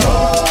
Oh.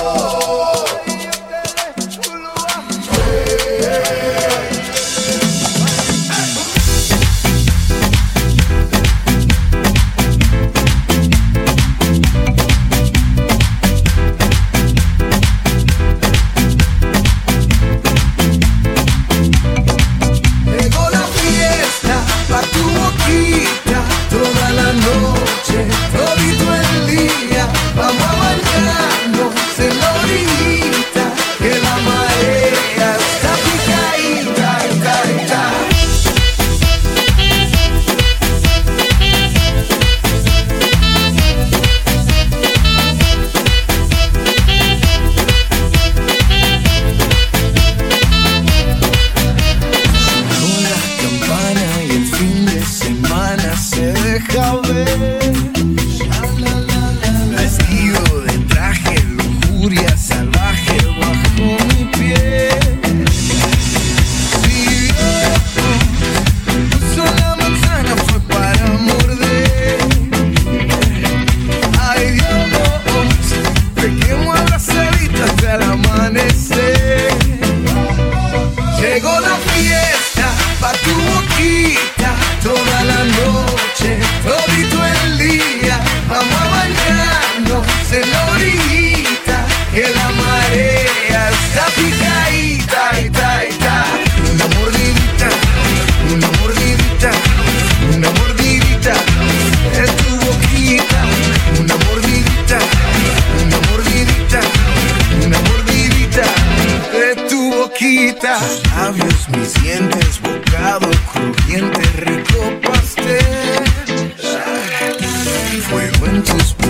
frequencies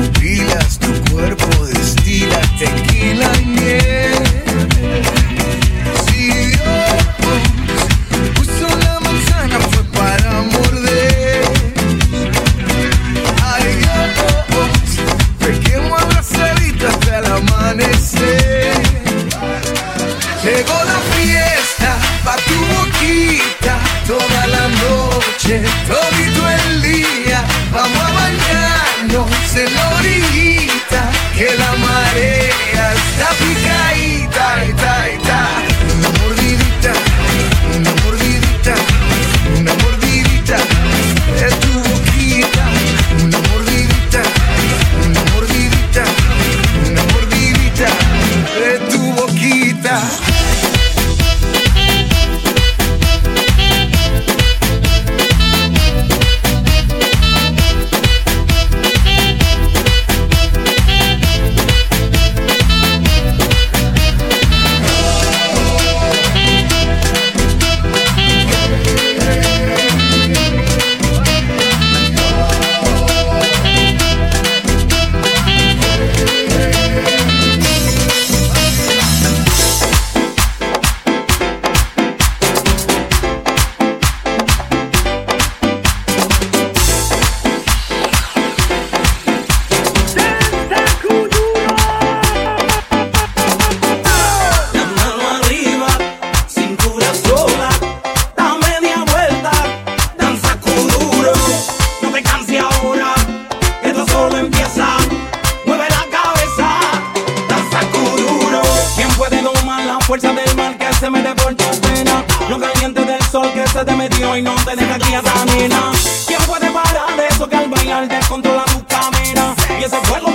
te metió y no te deja aquí a esa nena. ¿Quién puede parar de eso que al bailar descontrola tu cadera? Y ese fuego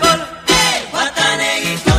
Hey, Watanegi Kol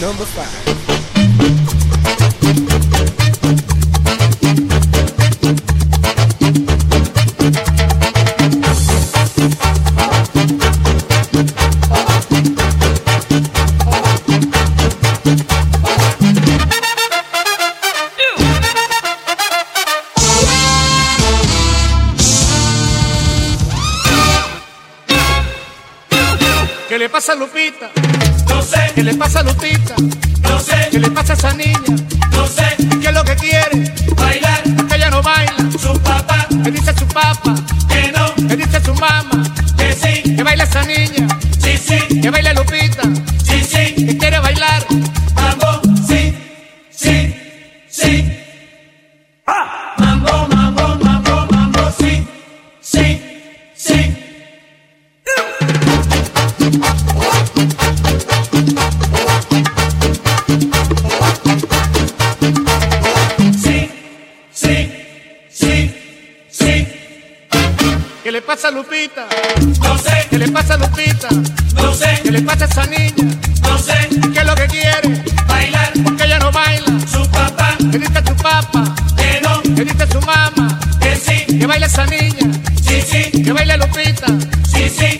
number five. ¿Qué le pasa a Lupita? No sé. ¿Qué le pasa a Lupita? No sé. ¿Qué le pasa a esa niña? No sé. ¿Qué es lo que quiere? Bailar. Que ella no baila. Su papá. ¿Qué dice su papá? Que no. ¿Qué dice su mamá? Que sí. Que baila esa niña. Sí, sí. Que baila Lupita. Sí, sí.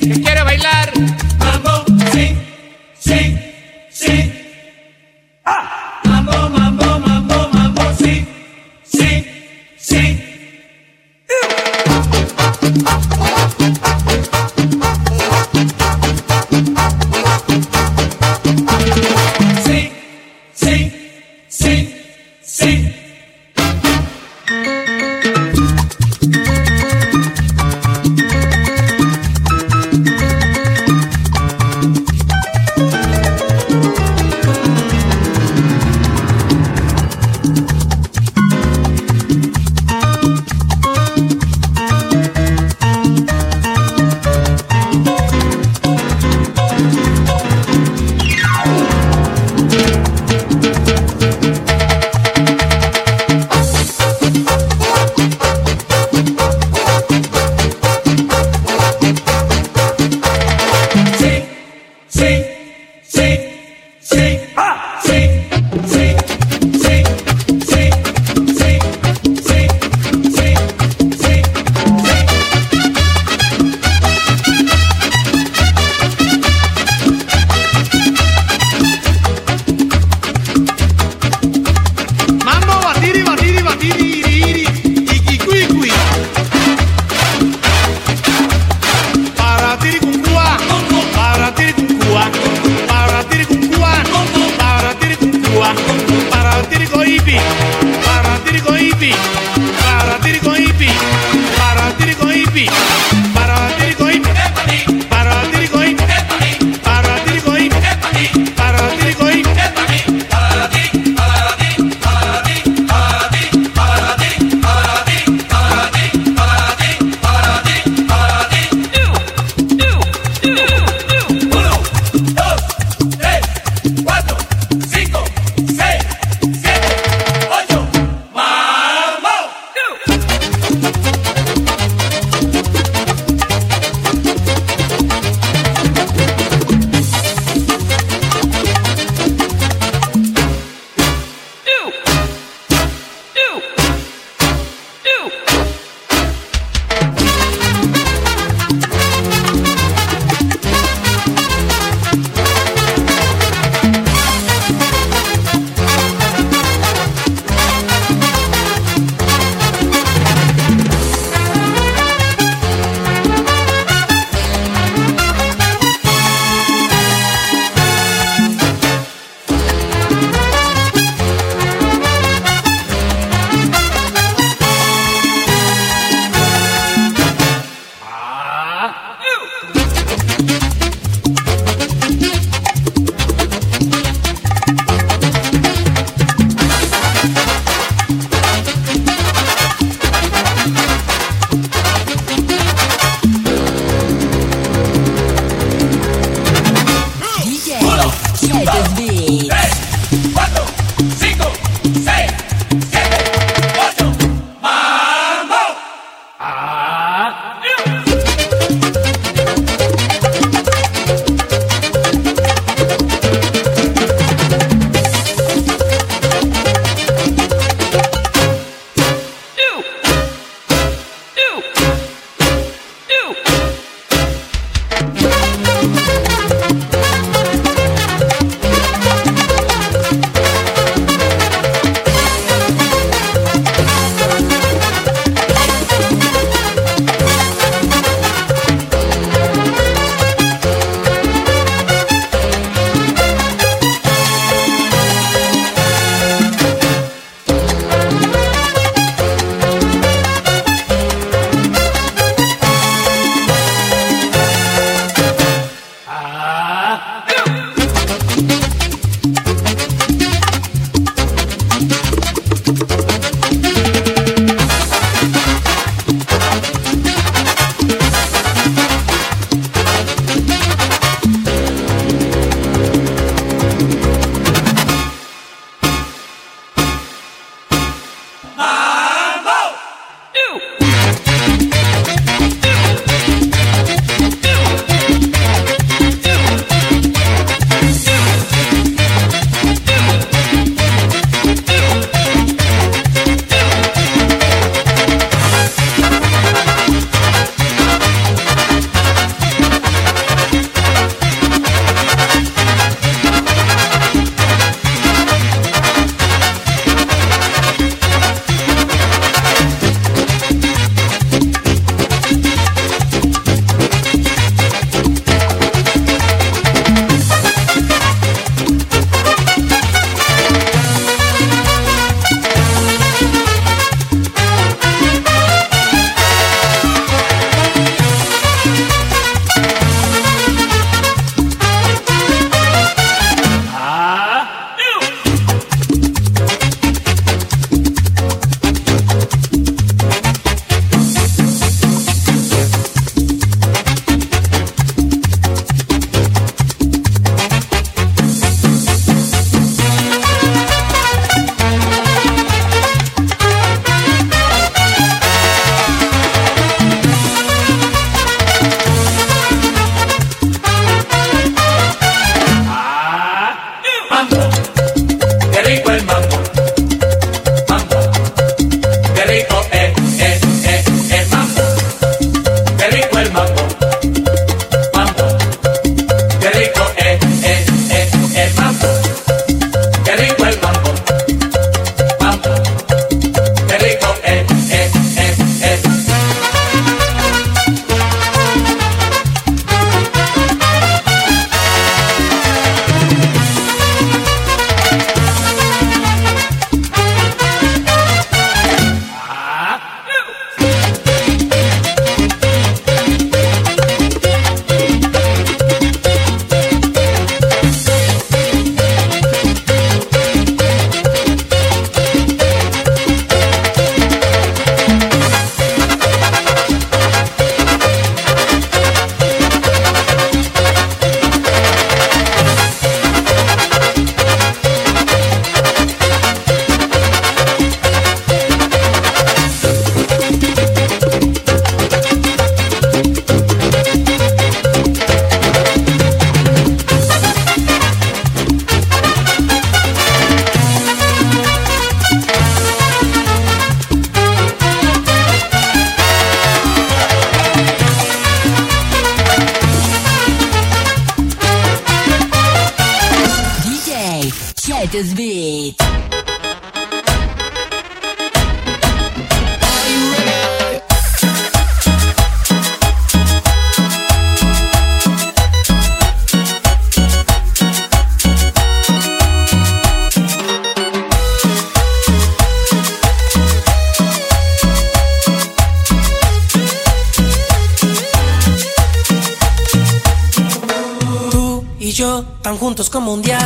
como un diablo.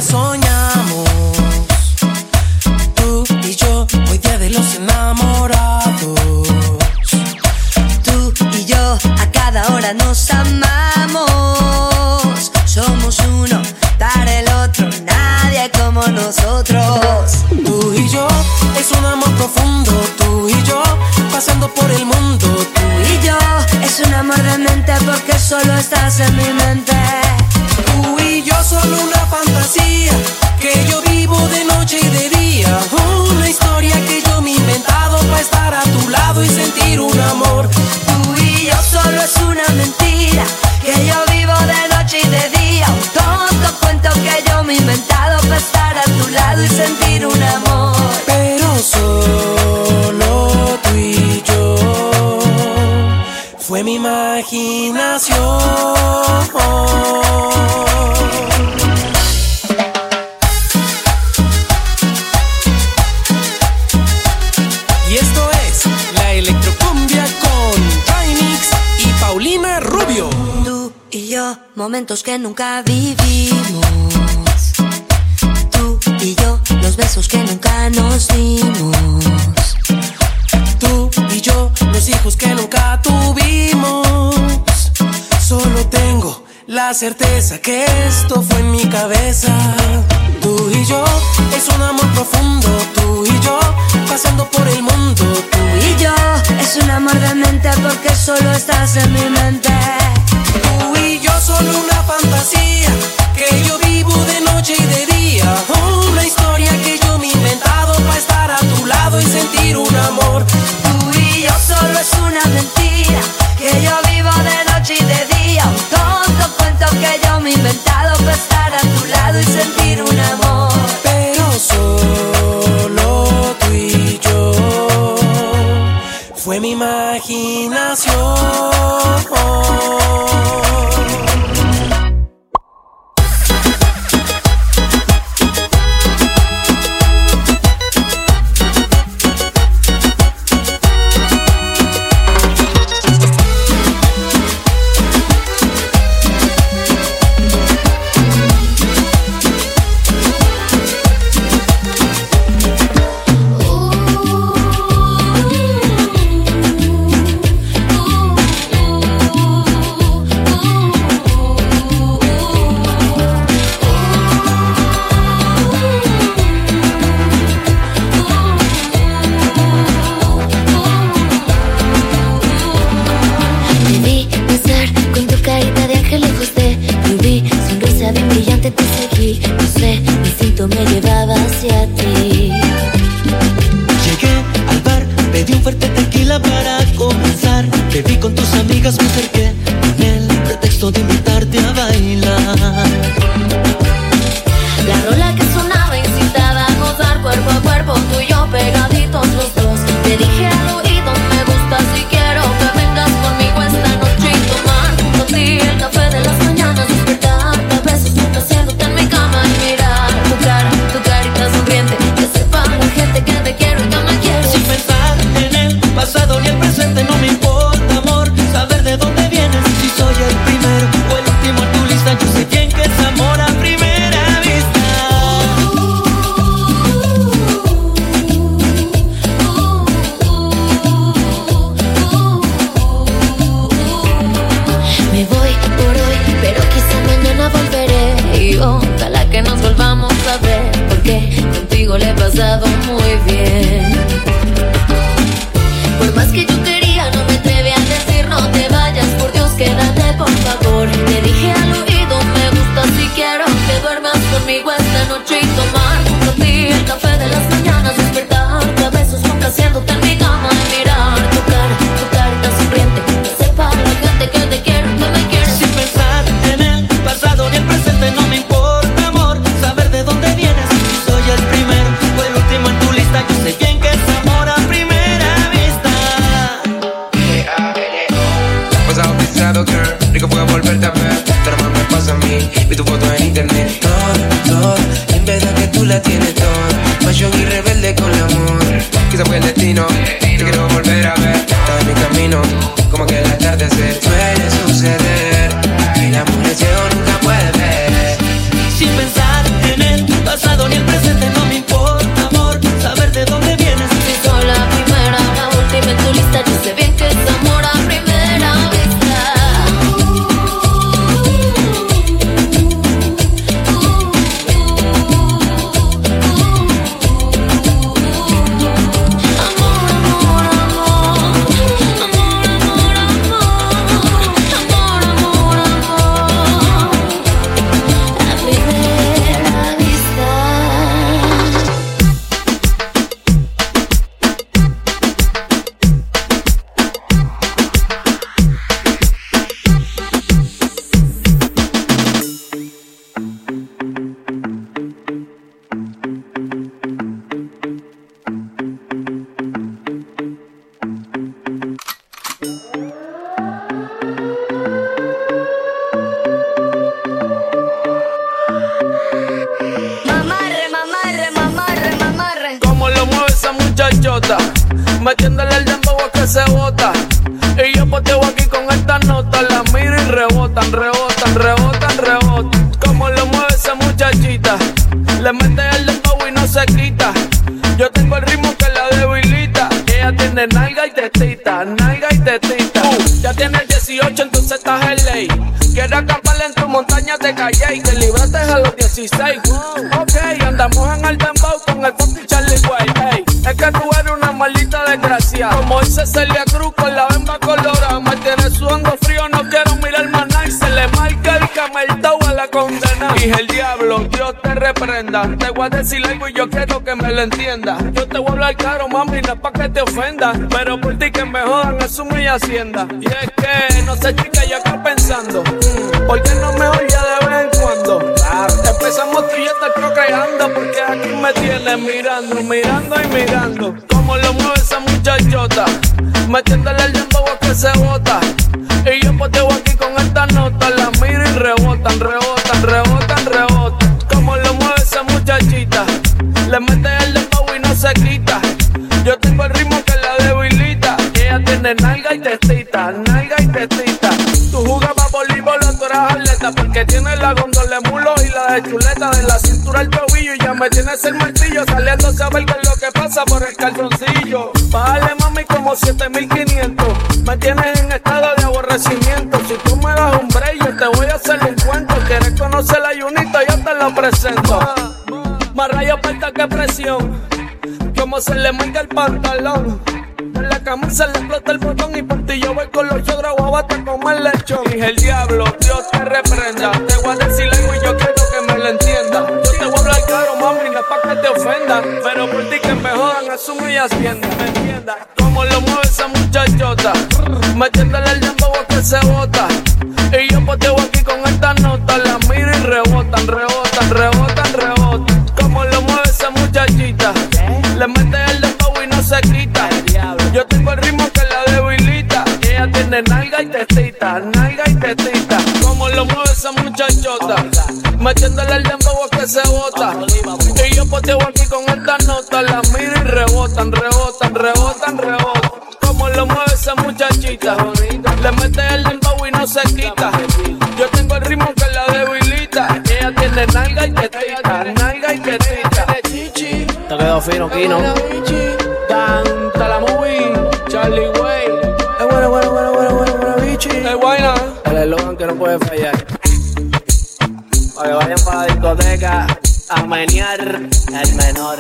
La electrocumbia con Tainix y Paulina Rubio. Tú y yo, momentos que nunca vivimos. Tú y yo, los besos que nunca nos dimos. Tú y yo, los hijos que nunca tuvimos. Solo tengo la certeza que esto fue en mi cabeza tú y yo. Es un amor profundo, tú y yo. Pasando por el mundo, tú y yo. Es un amor de mente porque solo estás en mi mente. Tú y yo solo una fantasía que yo vivo de noche y de día. Una historia que yo me he inventado para estar a tu lado y sentir un amor. Tú y yo solo es una mentira que yo vivo de noche y de día. Un tonto cuento que yo me he inventado para y sentir un amor. Pero solo tú y yo fue mi imaginación. digas mi por Y es que, no sé, chica, yo acá pensando. mm, ¿Por qué no mejor ya de vez en cuando? Empezamos tú y yo te creo creando. Porque aquí me tienes mirando, mirando y mirando. Como lo mueve esa muchachota. Metiéndole el dembow a que se bota. Y yo poteo aquí con esta nota. La miro y rebotan, rebotan, rebotan, rebotan. Como lo mueve esa muchachita. Le mete el dembow y no se quita. Yo tengo el ritmo que la debilita. Ella tiene nalga y tetita, nalga y tetita. Tú jugabas voleibol tú eras atleta. Porque tienes la gondola de mulo y la de chuleta. De la cintura al tobillo y ya me tienes el martillo. Saliendo a qué es lo que pasa por el calzoncillo. Bájale mami como 7500. Me tienes en estado de aborrecimiento. Si tú me das un break, yo te voy a hacer un cuento. Quieres conocer la ayunita, yo te lo presento. Más rayo falta que presión. Como se le marca el pantalón. La camisa le explota el botón y por ti yo voy con los chogros guabata como el lechón. Dije el diablo, Dios te reprenda. Te voy a decir algo y yo quiero que me lo entienda. Yo te voy a hablar claro, mami, no pa' que te ofenda. Pero por ti que me jodan, asumo y hacienda, ¿me entiendas? Como lo mueve esa muchachota. Metiéndole el dembow que se bota. Y yo poteo aquí con esta nota. La miro y rebotan, rebotan, rebotan, rebotan. Como lo mueve esa muchachita. Le mete Yo tengo el ritmo que la debilita. Ella tiene nalga y tetita, nalga y tetita. Como lo mueve esa muchachota. Metiéndole el dembow a que se bota. Y yo poteo aquí con esta nota. La miro y rebotan, rebotan, rebotan, rebotan. Como lo mueve esa muchachita. Le mete el dembow y no se quita. Yo tengo el ritmo que la debilita. Ella tiene nalga y tetita, nalga y tetita. Te quedó fino, Kino. Puede fallar. Para que vayan para la discoteca a menear el menor.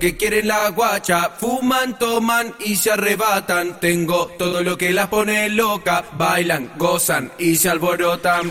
Que quiere la guacha. Fuman, toman y se arrebatan. Tengo todo lo que las pone loca. Bailan, gozan y se alborotan.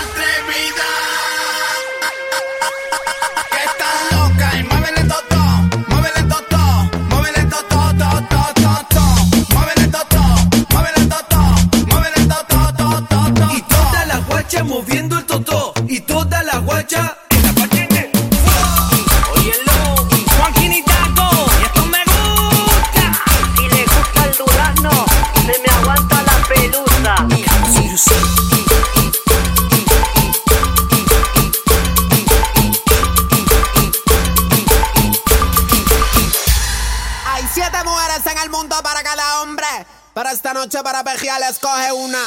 Esta noche para pejear escoge una.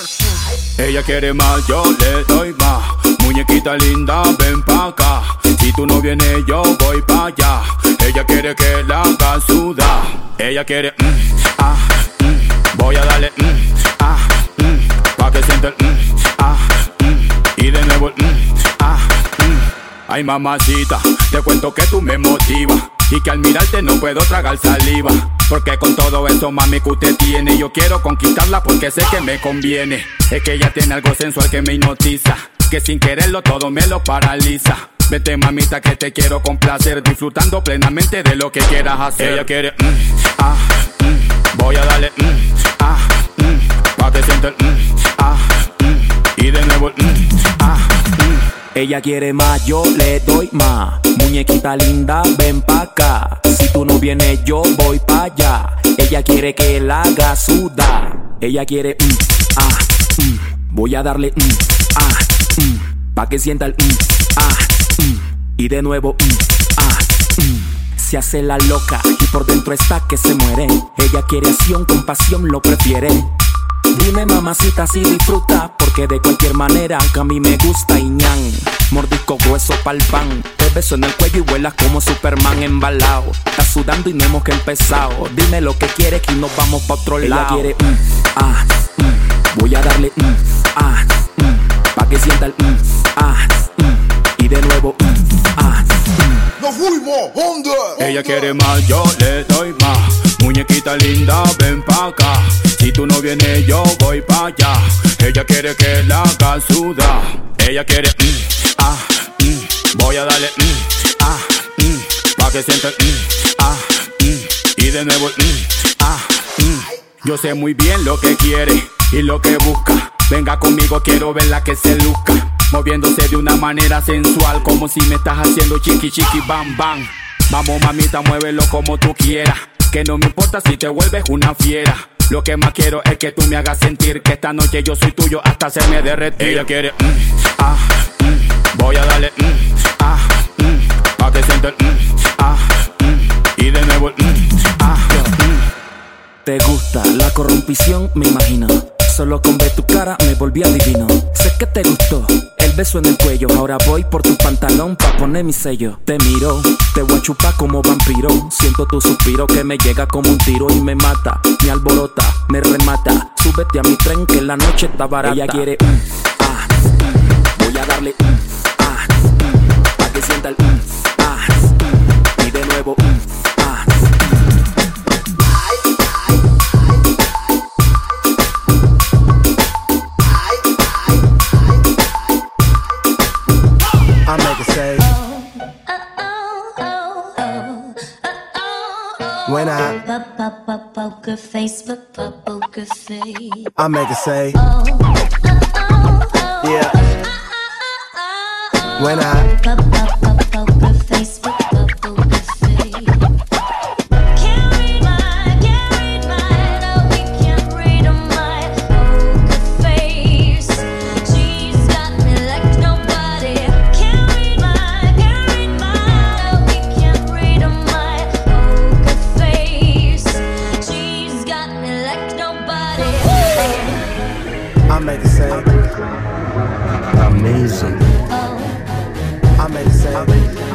Ella quiere más, yo le doy más. Muñequita linda, ven pa' acá. Si tú no vienes, yo voy pa' allá. Ella quiere que la haga sudar. Ella quiere, mm, ah, mm. Voy a darle, mm, ah, mm. Pa' que sienta el, mm, ah, mm. Y de nuevo el, mm, ah, mm. Ay, mamacita, te cuento que tú me motivas. Y que al mirarte no puedo tragar saliva. Porque con todo eso, mami, que usted tiene, yo quiero conquistarla porque sé que me conviene. Es que ella tiene algo sensual que me hipnotiza. Que sin quererlo todo me lo paraliza. Vete, mamita, que te quiero complacer. Disfrutando plenamente de lo que quieras hacer. Ella quiere, mm, ah, mm. Voy a darle, mm, ah, mm. Pa' que sienta el, mm, ah, mm. Y de nuevo mm, ah, mm. Ella quiere más, yo le doy más. Muñequita linda, ven pa' acá. Si tú no vienes, yo voy pa' allá. Ella quiere que la haga sudar. Ella quiere, mm, ah, mm. Voy a darle, mm, ah, mm. Pa' que sienta el, mm, ah, mm. Y de nuevo, ah. Se hace la loca y por dentro está que se muere. Ella quiere acción, con pasión lo prefiere. Dime mamacita si disfruta, porque de cualquier manera que a mí me gusta y ñan. Mordisco grueso pa'l pan, te beso en el cuello y vuelas como Superman embalado. Estás sudando y no hemos que empezado. Dime lo que quieres que nos vamos pa' otro lado. Ella quiere, mm, ah, mm. voy a darle, mm, ah, mm. pa' que sienta el, mm, ah, mm. y de nuevo, mm, ah, mm. ¡Nos fuimos! ¿Dónde? Ella quiere más, yo le doy más. Muñequita linda, ven pa' acá. Si tú no vienes, yo voy pa' allá. Ella quiere que la haga sudar. Ella quiere, mm, ah, mm. Voy a darle, mm, ah, mm. Pa' que sienta mm, ah, mm. Y de nuevo, mm, ah, mm. Yo sé muy bien lo que quiere y lo que busca. Venga conmigo, quiero verla que se luzca. Moviéndose de una manera sensual, como si me estás haciendo chiqui chiqui bam bam. Vamos mamita, muévelo como tú quieras. Que no me importa si te vuelves una fiera. Lo que más quiero es que tú me hagas sentir que esta noche yo soy tuyo hasta hacerme derretir. Ella quiere, mm, ah, mm. voy a darle, mm, ah, mm. pa' que sienta el, mm, ah, mm. y de nuevo el, mm, ah, mm. Te gusta la corrompición, me imagino. Solo con ver tu cara me volví adivino. Sé que te gustó El beso en el cuello, ahora voy por tu pantalón pa' poner mi sello. Te miro, te voy a chupar como vampiro. Siento tu suspiro que me llega como un tiro y me mata, me alborota, me remata. Súbete a mi tren que la noche está barata. Ella quiere, mm, ah, mm. voy a darle, mm, ah, mm, pa' que sienta el, ah, mm. y de nuevo, When I, Poker face, poker face. I make it say. Yeah. When I, Poker face, poker face. I make it say.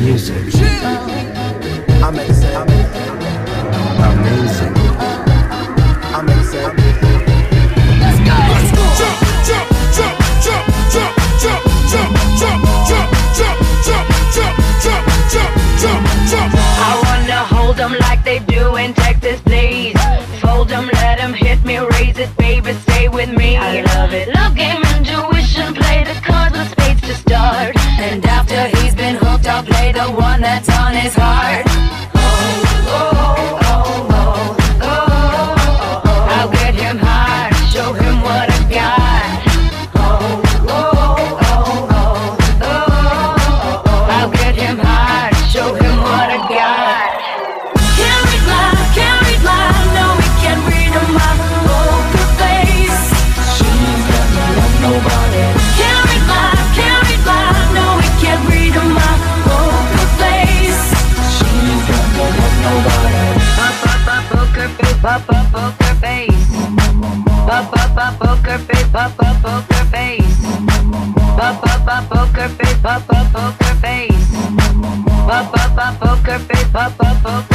Music. Music. I make it say. Amazing. I make it say. Let's go. Let's go. Jump, jump, jump, jump, jump, jump, jump, jump, jump, jump, jump, jump, jump, jump, jump. I wanna like they do in Texas, please. Hit me, raise it, baby, stay with me. I love it. Love game, the one that's on his heart. nunca fez papapá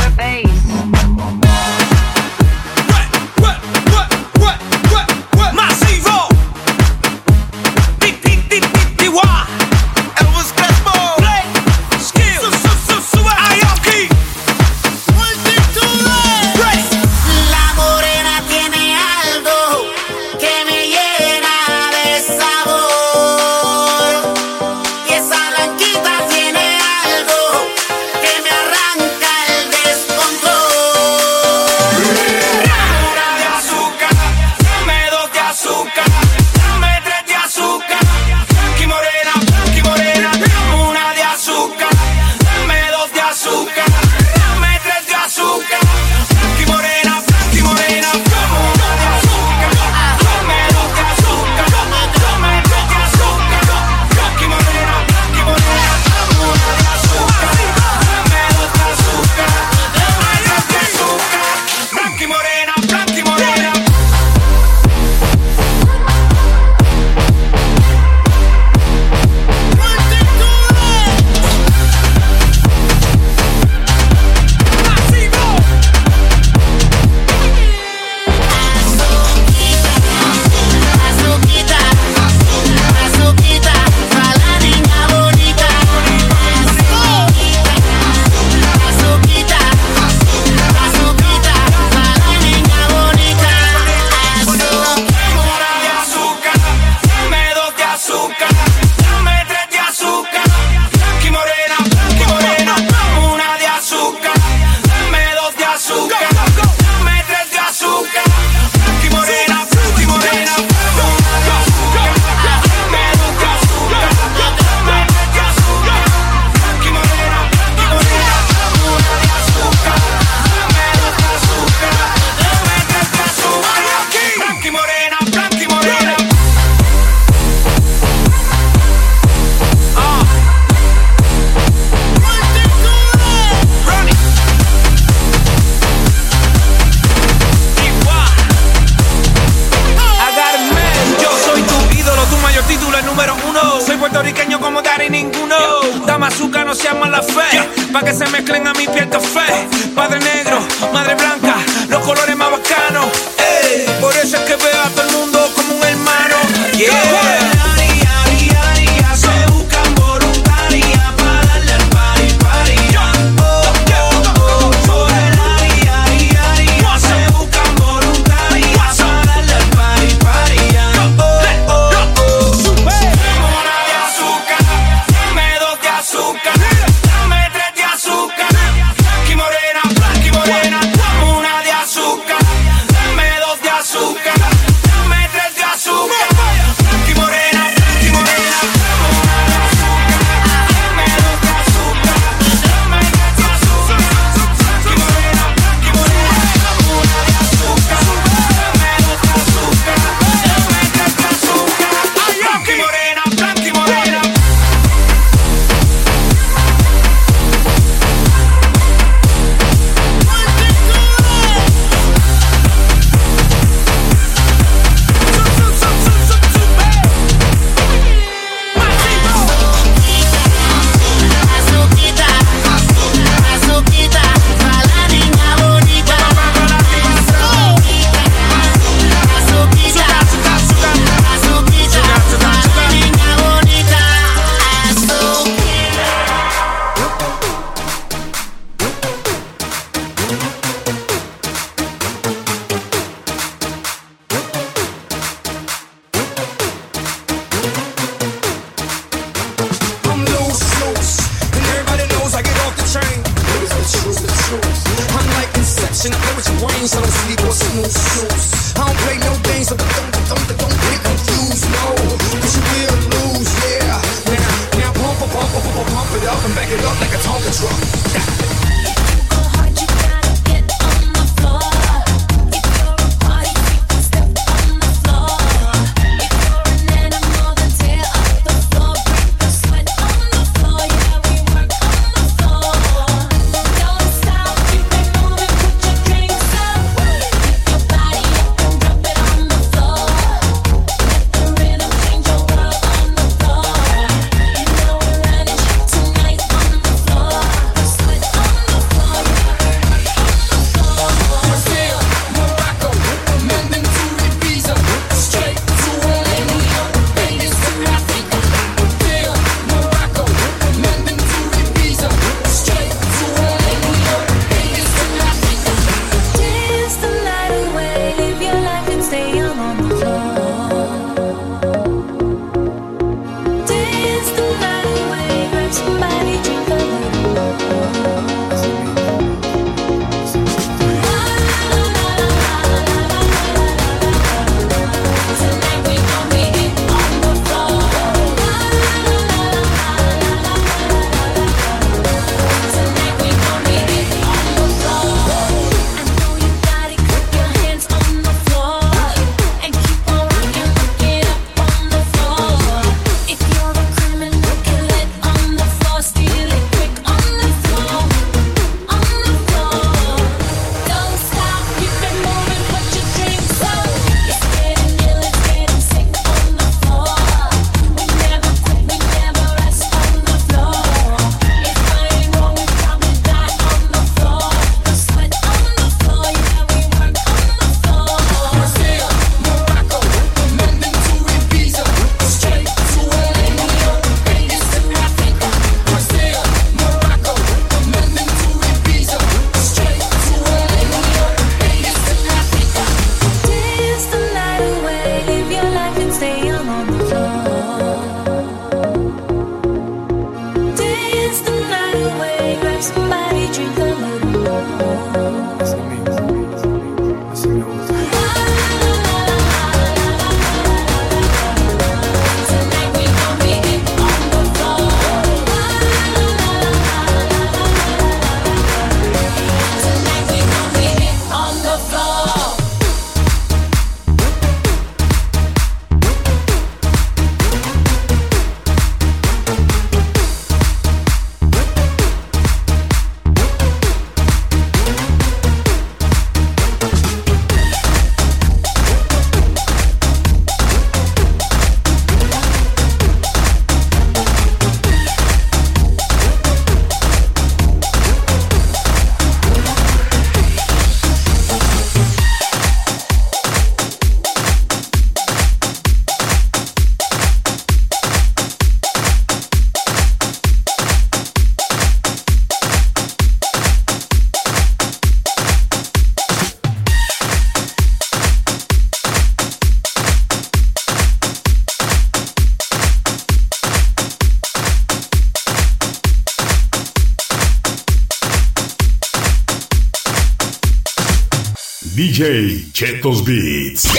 DJ Chetos Beats.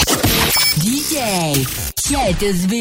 DJ Chetos Beats.